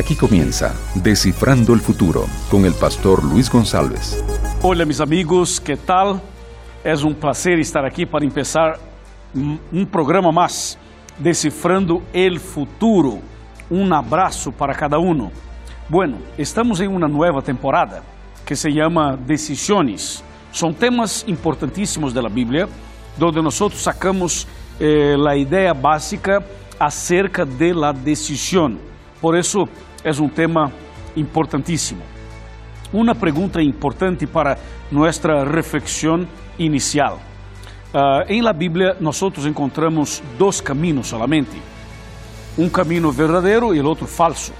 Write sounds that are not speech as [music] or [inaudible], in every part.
Aquí comienza Descifrando el Futuro con el pastor Luis González. Hola mis amigos, ¿qué tal? Es un placer estar aquí para empezar un programa más, Decifrando el Futuro. Um abraço para cada um. Bueno, estamos em uma nova temporada que se chama Decisiones. São temas importantíssimos da Bíblia, onde nós sacamos eh, a ideia básica acerca de la decisão. Por isso, é um tema importantíssimo. Uma pergunta importante para nossa reflexão inicial. Uh, em la Bíblia, nós encontramos dois caminhos solamente um caminho verdadeiro e o outro falso.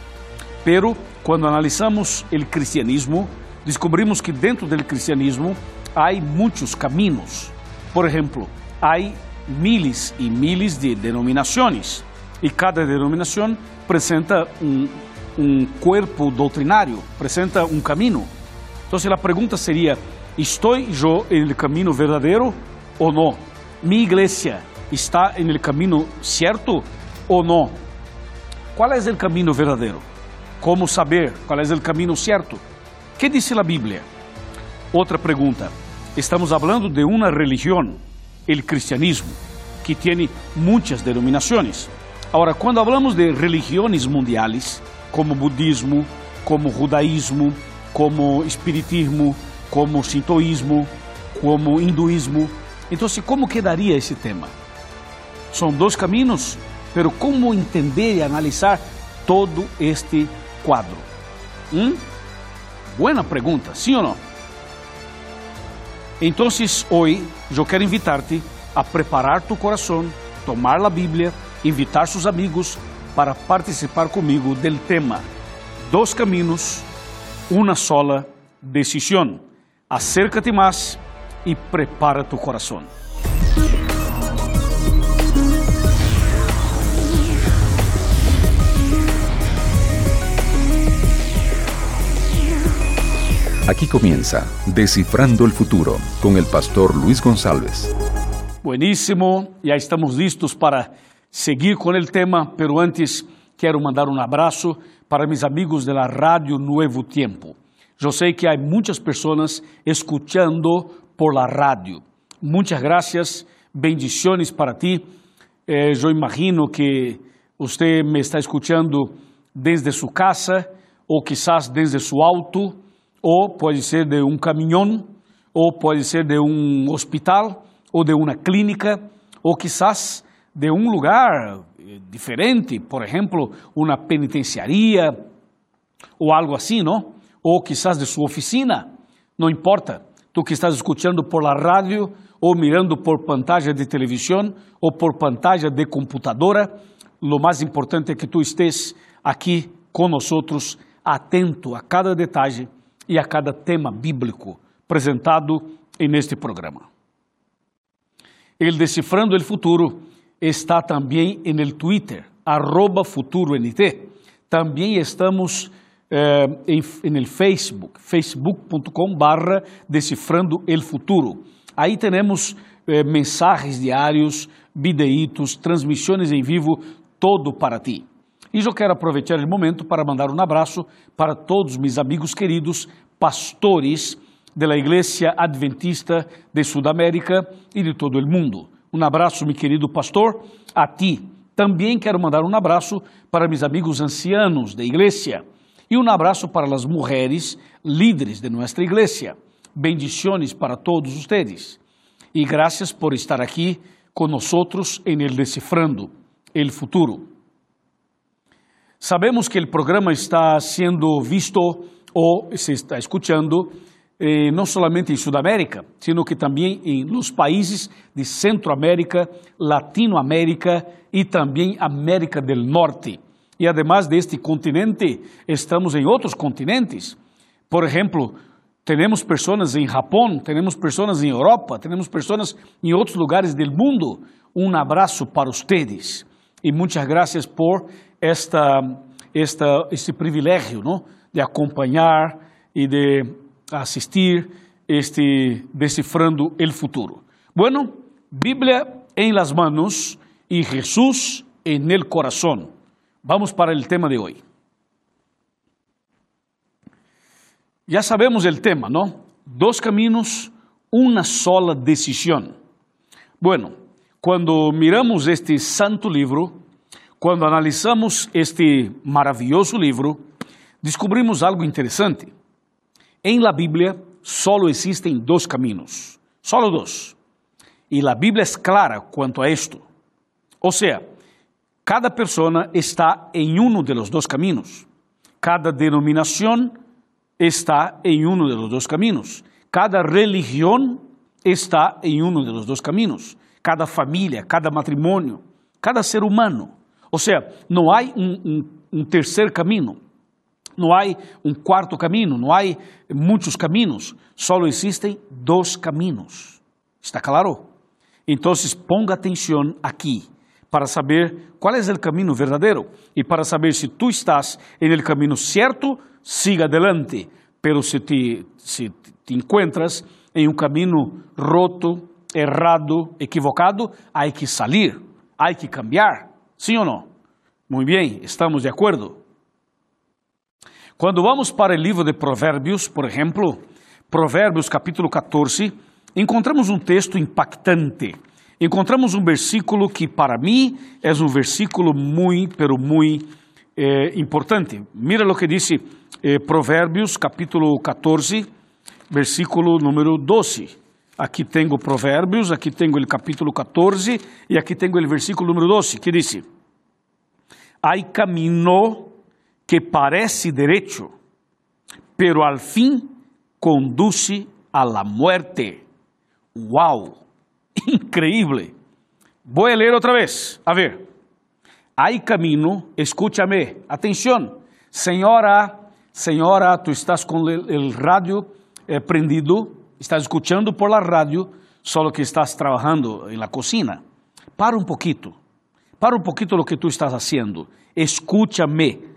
Pero quando analisamos o cristianismo, descobrimos que dentro do cristianismo há muitos caminhos. Por exemplo, há miles e miles de denominações e cada denominação apresenta um, um corpo doutrinário, apresenta um caminho. Então, a pergunta seria: estou eu no caminho verdadeiro ou não? Minha igreja está no caminho certo ou não? Qual é o caminho verdadeiro? Como saber qual é o caminho certo? Que diz a Bíblia? Outra pergunta. Estamos falando de uma religião, o cristianismo, que tem muitas denominações. Agora, quando falamos de religiões mundiais, como budismo, como judaísmo, como espiritismo, como sintoísmo, como hinduísmo, então, como quedaria esse tema? São dois caminhos pero como entender e analisar todo este quadro? ¿Mm? Buena pergunta, sim ou não? Então, hoje eu quero invitar-te a preparar tu coração, tomar a Bíblia, invitar seus amigos para participar comigo do tema Dos caminhos, uma sola decisão. Acércate mais e prepara tu coração. Aquí comienza Descifrando el Futuro con el pastor Luis González. Buenísimo, ya estamos listos para seguir con el tema, pero antes quiero mandar un abrazo para mis amigos de la Radio Nuevo Tiempo. Yo sé que hay muchas personas escuchando por la radio. Muchas gracias, bendiciones para ti. Eh, yo imagino que usted me está escuchando desde su casa o quizás desde su auto ou pode ser de um caminhão, ou pode ser de um hospital, ou de uma clínica, ou quizás de um lugar eh, diferente, por exemplo, uma penitenciaria, ou algo assim, não? Ou quizás de sua oficina, não importa. Tu que estás escutando por la rádio, ou mirando por pantalla de televisão, ou por pantalla de computadora, lo mais importante é que tu estés aqui conosco, atento a cada detalhe e a cada tema bíblico apresentado neste programa. El Decifrando el Futuro está também no Twitter, arroba FuturoNT. Também estamos eh, em, el Facebook, facebook.com barra Decifrando el Futuro. Aí temos eh, diários, videitos, transmissões em vivo, todo para ti. E eu quero aproveitar o momento para mandar um abraço para todos meus amigos queridos, pastores da Igreja Adventista de Sudamérica e de todo o mundo. Um abraço, meu querido pastor, a ti. Também quero mandar um abraço para meus amigos ancianos da igreja e um abraço para as mulheres líderes de nossa igreja. Bendiciones para todos ustedes. E graças por estar aqui conosco em el Decifrando el Futuro. Sabemos que o programa está sendo visto ou se está escuchando eh, não somente em Sudamérica, sino que também em los países de Centroamérica, Latinoamérica e também América del Norte. E además de este continente, estamos em outros continentes. Por exemplo, temos pessoas em Japão, temos pessoas em Europa, temos pessoas em outros lugares do mundo. Um abraço para vocês e muitas graças por esta, esta, este privilégio ¿no? de acompanhar e de assistir este Decifrando el Futuro. Bueno, Bíblia em las manos e Jesús en el corazón. Vamos para el tema de hoy. Ya sabemos el tema, ¿no? Dos caminos, una sola decisión. Bueno, cuando miramos este santo libro, cuando analizamos este maravilloso libro, descobrimos algo interesante. En la Biblia solo existen dos caminos, solo dos. Y la Biblia es clara cuanto a esto. O sea, cada persona está en uno de los dos caminos. Cada denominación está en uno de los dos caminos. Cada religión está en uno de los dos caminos. Cada familia, cada matrimonio, cada ser humano. O sea, no hay un, un, un tercer camino. No hay un cuarto camino, no hay muchos caminos, solo existen dos caminos. ¿Está claro? Entonces ponga atención aquí para saber cuál es el camino verdadero y para saber si tú estás en el camino cierto, siga adelante. Pero si te, si te encuentras en un camino roto, errado, equivocado, hay que salir, hay que cambiar. ¿Sí o no? Muy bien, estamos de acuerdo. Quando vamos para o livro de Provérbios, por exemplo, Provérbios capítulo 14, encontramos um texto impactante. Encontramos um versículo que para mim é um versículo muito, pero muito eh, importante. Mira o que diz eh, Provérbios capítulo 14, versículo número 12. Aqui tenho Provérbios, aqui tenho o capítulo 14 e aqui tenho o versículo número 12, que diz: Hay camino que parece derecho, pero al fin conduce a la muerte. ¡Wow! [laughs] Increíble. Voy a leer vez. A ver. Hay camino, escúchame, atención. Señora, señora, tú estás con el, el radio eh, prendido, estás escuchando por la radio, solo que estás trabajando en la cocina. Para un poquito. Para un poquito lo que tú estás haciendo. Escúchame.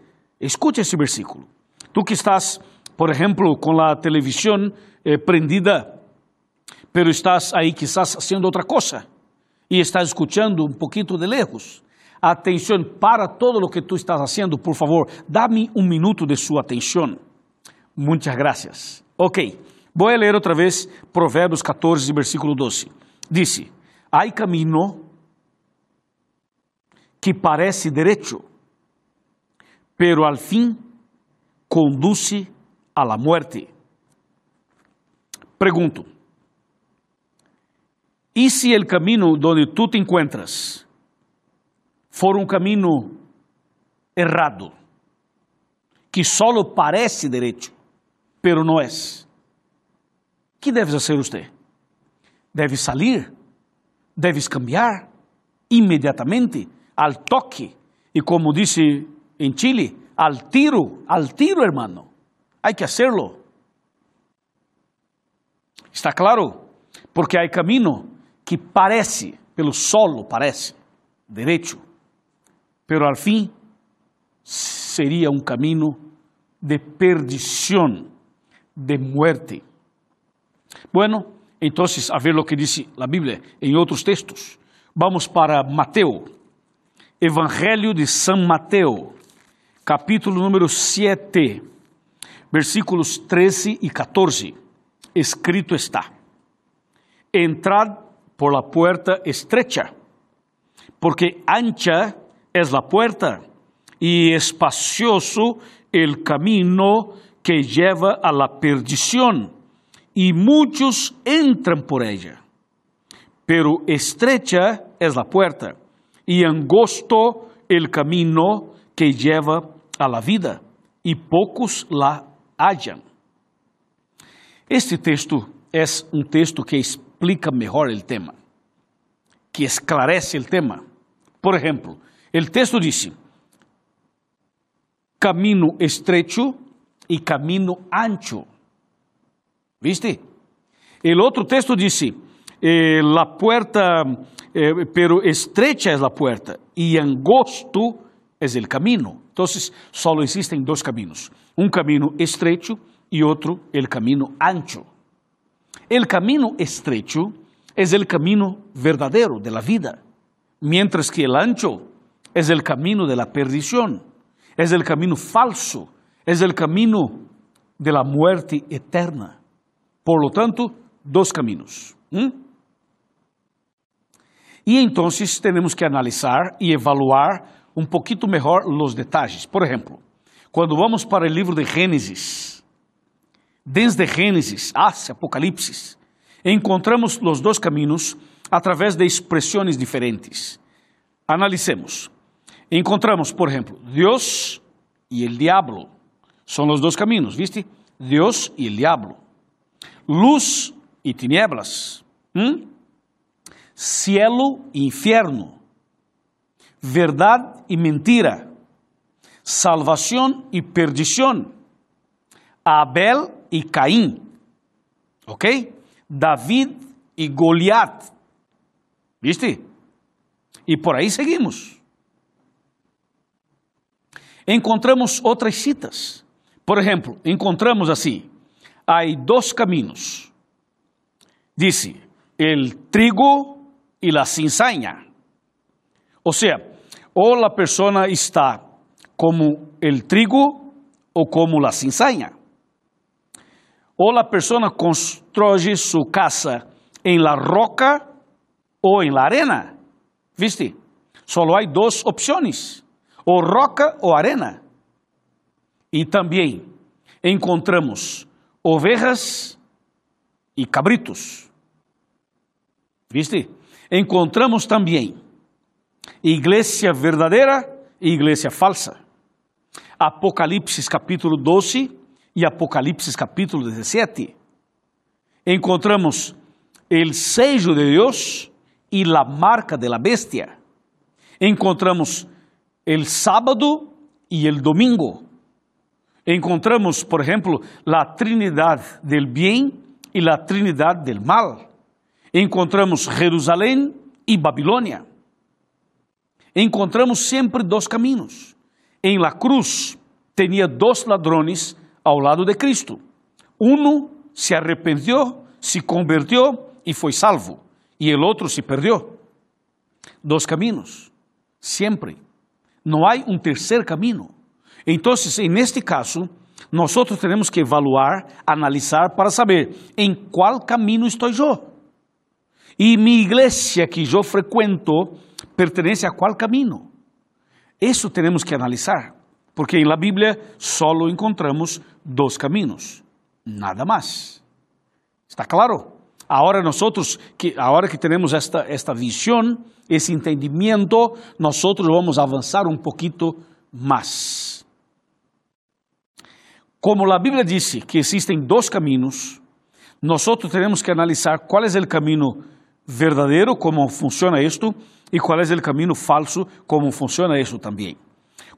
Escute esse versículo. Tu que estás, por exemplo, com a televisão eh, prendida, pero estás aí quizás haciendo outra coisa e estás escuchando um pouquinho de lejos. Atenção, para todo lo que tu estás haciendo, por favor, dá-me um minuto de sua atenção. Muitas gracias. Ok, vou ler outra vez Provérbios 14, versículo 12. Disse: Há caminho que parece derecho pero al fin conduce a la muerte. Pregunto, ¿y si el camino donde tú te encuentras for un camino errado, que solo parece derecho, pero no es? ¿Qué debes hacer usted? Debes salir, debes cambiar inmediatamente, al toque, y como dice en Chile, al tiro, al tiro, hermano. Hay que hacerlo. Está claro? Porque hay camino que parece, pelo solo parece, derecho, pero al fin sería un camino de perdición, de muerte. Bueno, entonces, a ver lo que dice la Biblia en otros textos. Vamos para Mateo, Evangelho de São Mateus, capítulo número 7, versículos 13 e 14. Escrito está: Entrad por la puerta estrecha, porque ancha es la puerta y espacioso el camino que lleva a la perdición, y muchos entran por ella. Pero estrecha es la puerta y angosto el camino que lleva a la vida, e poucos la hallan. Este texto é um texto que explica melhor o tema, que esclarece o tema. Por exemplo, o texto diz: caminho estrecho e caminho ancho. ¿Viste? El outro texto diz: eh, la puerta, eh, pero estrecha es la puerta y angosto es el camino. Entonces, solo existen dos caminos, un camino estrecho y otro el camino ancho. El camino estrecho es el camino verdadero de la vida, mientras que el ancho es el camino de la perdición, es el camino falso, es el camino de la muerte eterna. Por lo tanto, dos caminos. ¿Mm? E então temos que analisar e evaluar um pouquinho melhor os detalhes. Por exemplo, quando vamos para o livro de Gênesis, desde Gênesis até Apocalipse, encontramos os dois caminhos através de expressões diferentes. Analicemos. Encontramos, por exemplo, Deus e o diabo. São os dois caminhos, ¿viste? Deus e o diabo. Luz e tinieblas. ¿Mm? Cielo e inferno. Verdade e mentira. Salvação e perdição. Abel e Caim. Ok? David e Goliat. ¿Viste? E por aí seguimos. Encontramos outras citas. Por exemplo, encontramos assim: há dois caminhos. Disse, el trigo e la cinzaña. Ou seja, ou a pessoa está como el trigo ou como la cinzaña. Ou a pessoa constrói sua casa em la roca ou em la arena. ¿Viste? Só há duas opções: ou roca ou arena. E também encontramos ovejas e cabritos. ¿Viste? Encontramos também igreja verdadeira e igreja falsa. Apocalipse capítulo 12 e Apocalipse capítulo 17. Encontramos el sello de Deus e la marca de la bestia. Encontramos el sábado e el domingo. Encontramos, por exemplo, la Trinidade del bien e la Trinidade del mal. Encontramos Jerusalém e Babilônia. Encontramos sempre dois caminhos. Em la cruz tinha dois ladrões ao lado de Cristo. Um se arrependeu, se convertiu e foi salvo e o outro se perdeu. Dois caminhos, sempre. Não há um terceiro caminho. Então, em este caso, nós temos que evaluar, analisar para saber em qual caminho estou eu. E minha igreja que eu frequento pertence a qual caminho. Isso temos que analisar, porque em la Bíblia só encontramos dois caminhos, nada mais. Está claro? Ahora nosotros, que, ahora que tenemos esta, esta visión, ese entendimiento, nosotros vamos a avanzar un poquito más. Como la Biblia dice que existen dos caminos, nosotros tenemos que analizar cuál es el camino verdadero, cómo funciona esto, y cuál es el camino falso, cómo funciona eso también.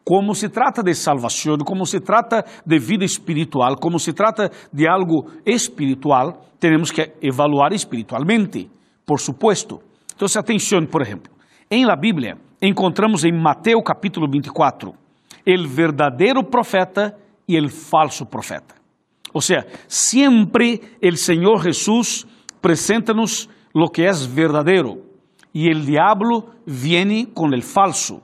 como se trata de salvação, como se trata de vida espiritual, como se trata de algo espiritual, temos que evaluar espiritualmente, por supuesto. Então, atenção, por exemplo, em la Bíblia encontramos em Mateus capítulo 24 el verdadeiro profeta e el falso profeta. Ou seja, sempre el Senhor Jesus presenta-nos lo que é verdadeiro e el diablo viene com el falso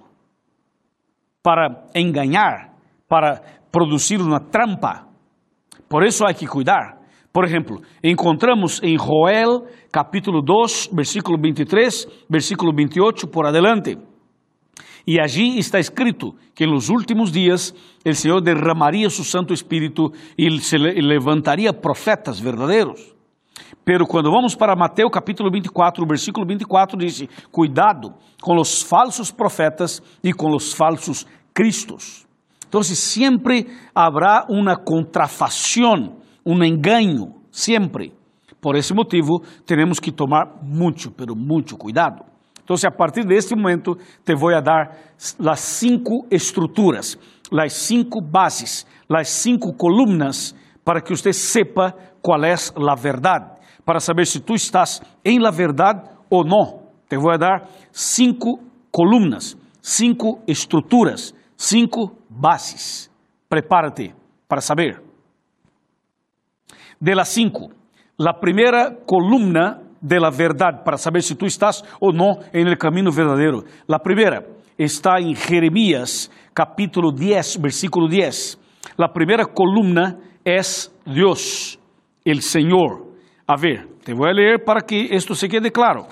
para engañar, para producir uma trampa. Por isso há que cuidar. Por exemplo, encontramos em Joel capítulo 2, versículo 23, versículo 28 por adelante. E allí está escrito que en los últimos días el Señor derramaría su Santo Espíritu y se levantaría profetas verdaderos. Pero quando vamos para Mateus capítulo 24, versículo 24 diz: Cuidado com os falsos profetas e com os falsos cristos. Então, sempre haverá uma contrafação, um engano, sempre. Por esse motivo, temos que tomar muito, pero muito cuidado. Então, a partir deste momento, te vou dar as cinco estruturas, as cinco bases, as cinco colunas, para que você sepa qual é a verdade para saber se tu estás em la verdade ou não. Te vou dar cinco colunas, cinco estruturas, cinco bases. Prepárate para saber. De las cinco, la primeira columna de la verdade para saber se tu estás ou não em el caminho verdadeiro. La primeira está em Jeremias, capítulo 10, versículo 10. La primeira columna es Dios, el Señor. A ver, te voy a leer para que esto se quede claro.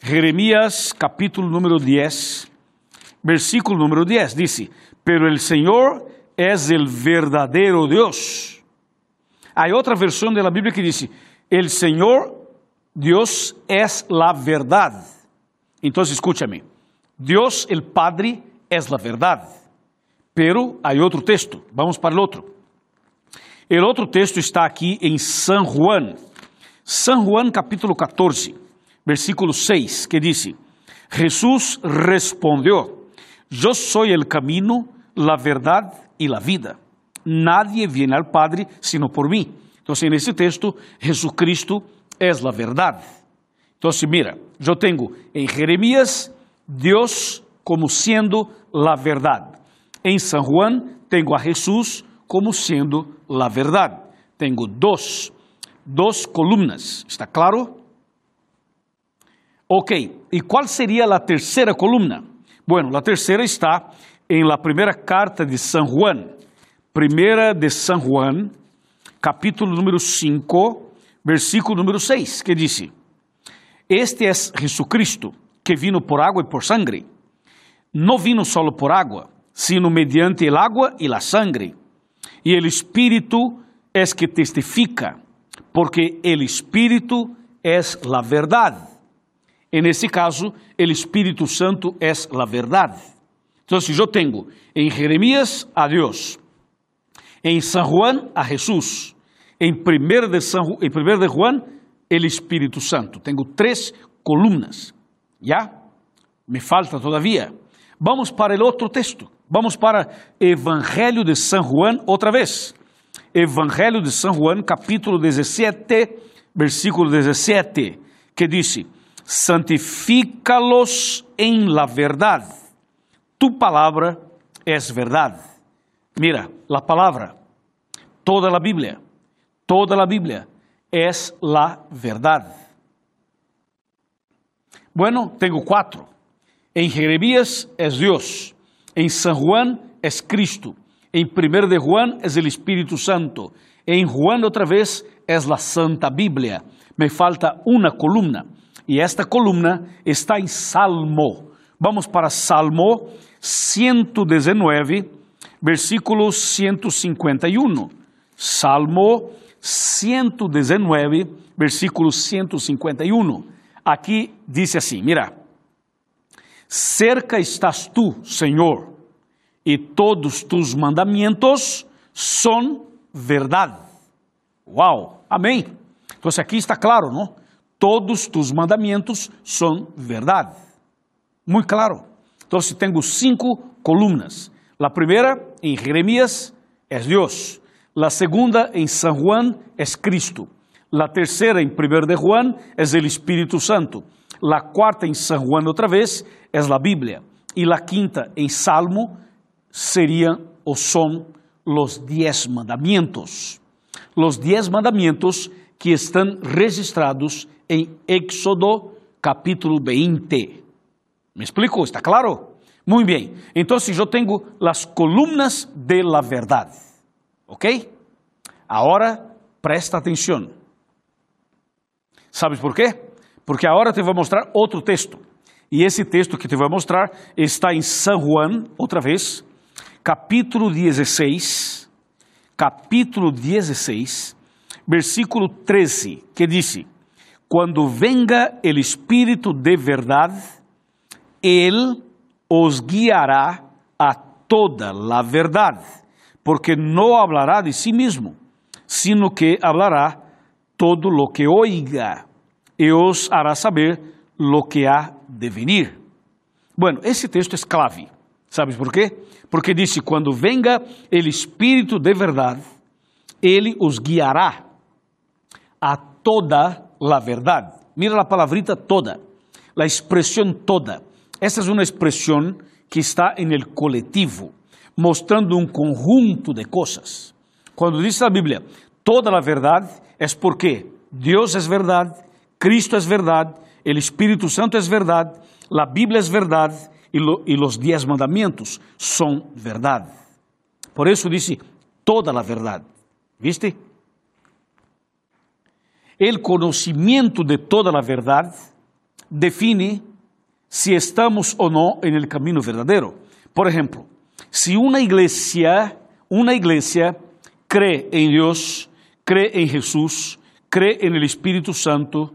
Jeremías capítulo número 10, versículo número 10 dice, pero el Señor es el verdadero Dios. Hay otra versión de la Biblia que dice, el Señor Dios es la verdad. Entonces escúchame, Dios el Padre es la verdad. Pero hay otro texto, vamos para el otro. El otro texto está aquí en San Juan, San Juan capítulo 14, versículo 6, que dice, Jesús respondió, yo soy el camino, la verdad y la vida. Nadie viene al Padre sino por mí. Entonces, en ese texto, Jesucristo es la verdad. Entonces, mira, yo tengo en Jeremías Dios como siendo la verdad. En San Juan tengo a Jesús como siendo la verdad. Tengo dos, dos columnas. ¿Está claro? Ok, ¿y cuál sería la tercera columna? Bueno, la tercera está en la primera carta de San Juan. Primera de San Juan, capítulo número 5, versículo número 6, que dice, Este es Jesucristo, que vino por agua y por sangre. No vino solo por agua, sino mediante el agua y la sangre. Y el Espíritu es que testifica, porque el Espíritu es la verdad. En esse caso, el Espíritu Santo es la verdad. Entonces yo tengo en Jeremías a Dios, en San Juan a Jesús, em 1 de, São, em 1 de Juan, el Espírito Santo. Tenho três colunas. Já? Me falta todavia. Vamos para o outro texto. Vamos para Evangelho de São Juan outra vez. Evangelho de São Juan, capítulo 17, versículo 17, que diz: Santifica-los em la verdade. Tu palavra es verdade. Mira, la palavra, toda a Bíblia Toda la Biblia es la verdad. Bueno, tengo cuatro. En Jeremías es Dios. En San Juan es Cristo. En Primer de Juan es el Espíritu Santo. En Juan otra vez es la Santa Biblia. Me falta una columna. Y esta columna está en Salmo. Vamos para Salmo 119, versículo 151. Salmo 119, versículo 151. Aqui diz assim: Mira, cerca estás tu, Senhor, e todos tus mandamentos são verdade. Uau, amém. Então aqui está claro, não? Todos tus mandamentos são verdade. Muito claro. Então tenho cinco colunas. A primeira, em Jeremias, é Deus. La segunda en San Juan es Cristo. La tercera en Primer de Juan es el Espíritu Santo. La cuarta en San Juan otra vez es la Biblia. Y la quinta en Salmo serían o son los diez mandamientos. Los diez mandamientos que están registrados en Éxodo capítulo 20. ¿Me explico? ¿Está claro? Muy bien. Entonces yo tengo las columnas de la verdad. ¿Ok? Ahora presta atenção. ¿Sabes por quê? Porque agora te vou mostrar outro texto. E esse texto que te vou mostrar está em São Juan, outra vez, capítulo 16, capítulo 16, versículo 13, que diz: Quando venga o Espírito de verdade, Ele os guiará a toda a verdade porque no hablará de sí mismo, sino que hablará todo lo que oiga y os hará saber lo que ha de venir. Bueno, esse texto é clave. Sabes por quê? Porque disse: quando venga el Espírito de verdade, ele os guiará a toda la verdade. Mira a palavrita toda, a expressão toda. Essa é uma expressão que está em el coletivo mostrando um conjunto de coisas. Quando diz a Bíblia toda a verdade, é porque Deus é verdade, Cristo é verdade, o Espírito Santo é verdade, a Bíblia é verdade e, lo, e os dez mandamentos são verdade. Por isso disse toda a verdade. ¿Viste? El conocimiento de toda la verdad define si estamos o no en el camino verdadero. Por ejemplo, si una iglesia, una iglesia cree en Dios, cree en Jesús, cree en el Espíritu Santo,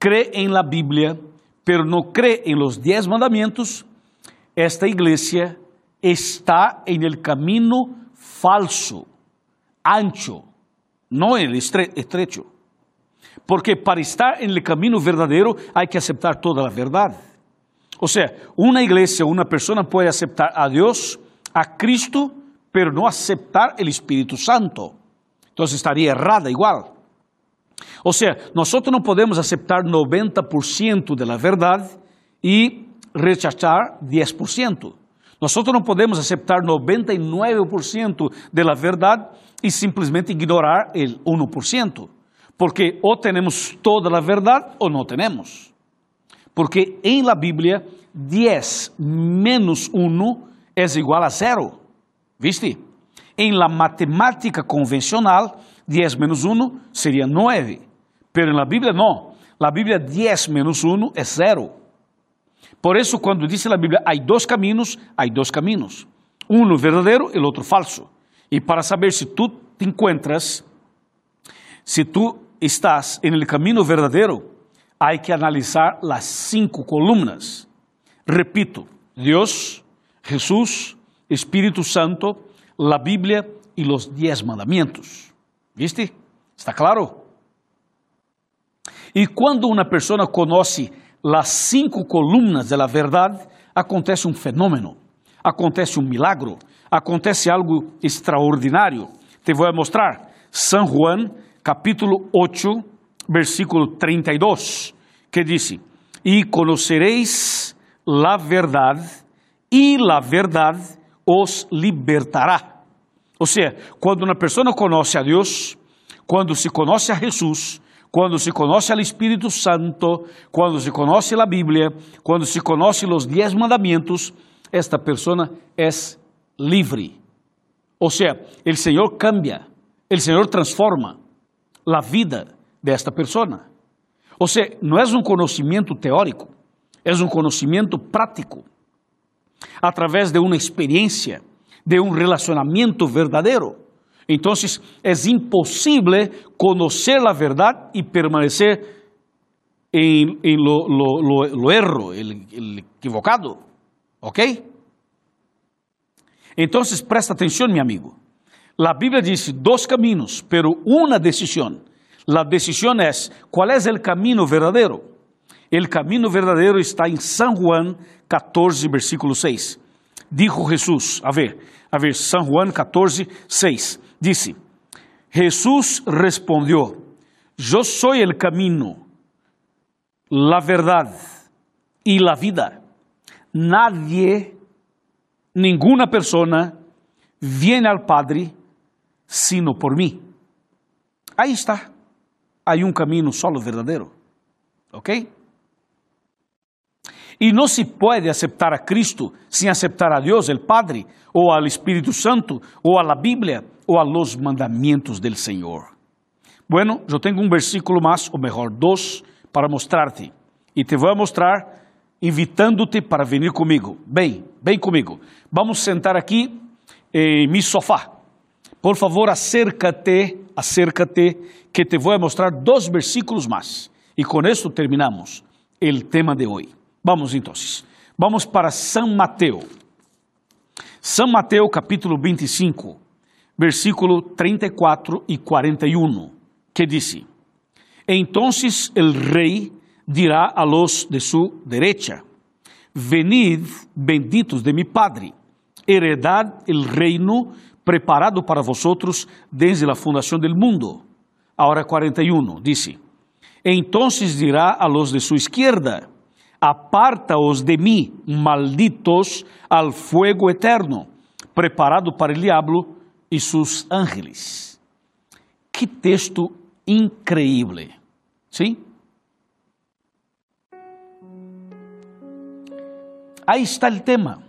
cree en la Biblia, pero no cree en los diez mandamientos, esta iglesia está en el camino falso, ancho, no en el estrecho. Porque para estar en el camino verdadero hay que aceptar toda la verdad. O sea, una iglesia, una persona puede aceptar a Dios, a Cristo, pero no aceptar el Espíritu Santo. Entonces estaría errada igual. O sea, nosotros no podemos aceptar 90% de la verdad y rechazar 10%. Nosotros no podemos aceptar 99% de la verdad y simplemente ignorar el 1%, porque o tenemos toda la verdad o no tenemos. Porque en la Biblia 10 menos 1 es igual a 0. ¿Viste? En la matemática convencional, 10 menos 1 sería 9. Pero en la Biblia no. La Biblia 10 menos 1 es 0. Por eso cuando dice la Biblia hay dos caminos, hay dos caminos. Uno verdadero, el otro falso. Y para saber si tú te encuentras, si tú estás en el camino verdadero, hay que analizar las cinco columnas. Repito, Dios, Jesús, Espíritu Santo, la Biblia y los diez mandamientos. ¿Viste? ¿Está claro? Y cuando una persona conoce las cinco columnas de la verdad, acontece un fenómeno, acontece un milagro, acontece algo extraordinario. Te voy a mostrar San Juan, capítulo 8, versículo 32, que dice, y conoceréis la verdad, y la verdad os libertará. O sea, quando uma pessoa conhece a Deus, quando se conhece a Jesus, quando se conhece al Espírito Santo, quando se conhece a Bíblia, quando se conhece os dez mandamentos, esta pessoa é livre. Ou seja, o Senhor cambia, o Senhor transforma a vida desta pessoa. Ou seja, não é um conhecimento teórico, é um conhecimento prático, através de uma experiência, de um relacionamento verdadeiro. Então, é impossível conhecer a verdade e permanecer em, em lo, lo, lo, lo erro, el, el equivocado. ¿Ok? Então, presta atenção, meu amigo. A Bíblia diz dois caminhos, pero uma decisão. A decisão é qual é o caminho verdadeiro. O caminho verdadeiro está em São Juan 14, versículo 6. Dijo Jesus, a ver, a ver, São Juan 14, 6. Disse: Jesus respondeu: Eu sou o caminho, a verdade e a vida. Nadie, nenhuma pessoa, vem ao Padre sino por mim. Aí está. Há um caminho solo verdadeiro. ¿Ok? E não se pode aceitar a Cristo sem aceitar a Deus, o Padre, ou ao Espírito Santo, ou a Bíblia, ou a los mandamentos del Senhor. Bueno, eu tenho um versículo mais, ou melhor, dois, para mostrar-te. E te vou mostrar invitando-te para vir comigo. Bem, bem comigo. Vamos sentar aqui em mi sofá. Por favor, acércate, acércate, que te vou mostrar dois versículos mais. E com isso terminamos o tema de hoje. Vamos então. Vamos para São Mateus. São Mateus capítulo 25, versículo 34 e 41, que diz: Entonces el rei dirá a los de su derecha: Venid, benditos de mi Padre, heredad el reino preparado para vosotros desde la fundación del mundo. Ahora 41 dice: Entonces dirá a los de su izquierda: Apartaos de mí, malditos, al fuego eterno, preparado para el diablo e seus ángeles. Que texto increíble, ¿sí? Ahí está el tema.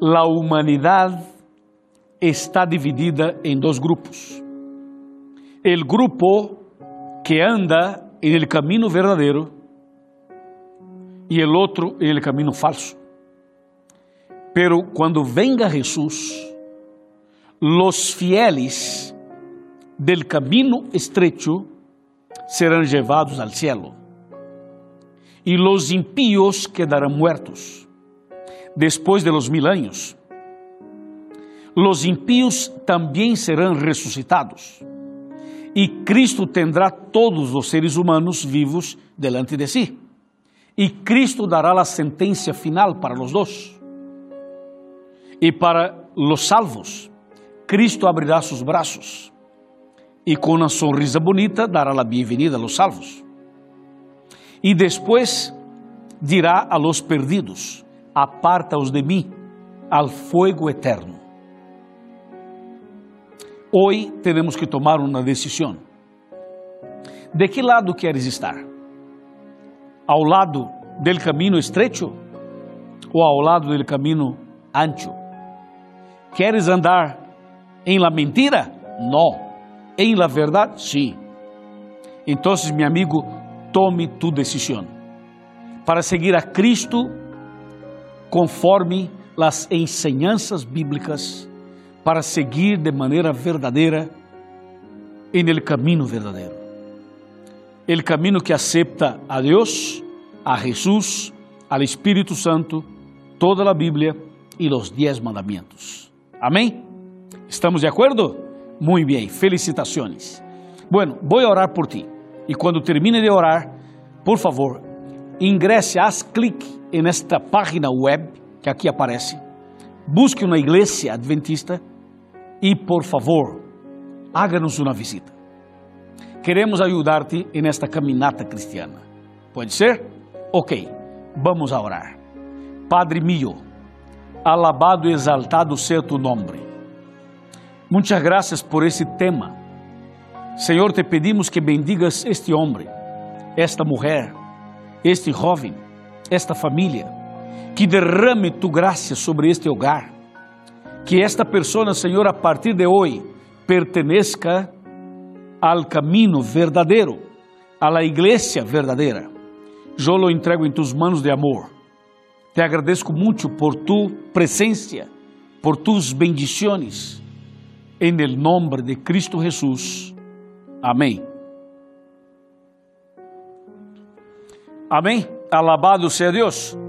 La humanidad está dividida em dois grupos. O grupo que anda en el camino verdadero y el en el camino falso. Pero cuando venga Jesús, los fieles del camino estrecho serán llevados al cielo y los impíos quedarán muertos después de los mil años. Los impíos también serán resucitados e Cristo tendrá todos os seres humanos vivos delante de si. E Cristo dará a sentença final para os dois. E para os salvos, Cristo abrirá seus braços e com uma sonrisa bonita dará a bem-vinda a los salvos. E depois dirá a los perdidos: Aparta-os de mim al fuego eterno. Hoy temos que tomar uma decisão. ¿De que lado queres estar? ¿Ao lado del caminho estrecho ou ao lado del caminho ancho? ¿Queres andar em la mentira? Não. Em la verdade? Sim. Então, meu amigo, tome tu decisão para seguir a Cristo conforme as enseñanças bíblicas para seguir de maneira verdadeira en el camino verdadeiro. El camino que acepta a Deus, a Jesús, al Espírito Santo, toda a Bíblia e os dez mandamentos. Amém? ¿Estamos de acordo? Muito bem, felicitações. Bueno, vou orar por ti. E quando termine de orar, por favor, ingresse, haz clique en esta página web que aqui aparece. Busque uma igreja adventista e, por favor, háganos uma visita. Queremos ajudar-te nesta caminata cristiana. Pode ser? Ok, vamos a orar. Padre mío, alabado e exaltado seja tu nome. Muitas graças por esse tema. Senhor, te pedimos que bendigas este homem, esta mulher, este jovem, esta família, que derrame tu graça sobre este hogar que esta pessoa, Senhor, a partir de hoje, pertenezca ao caminho verdadeiro, à la igreja verdadeira. Eu lo entrego em tus manos de amor. Te agradeço muito por tu presença, por tus bendiciones. En el nombre de Cristo Jesús. Amém. Amém. Alabado seja Deus.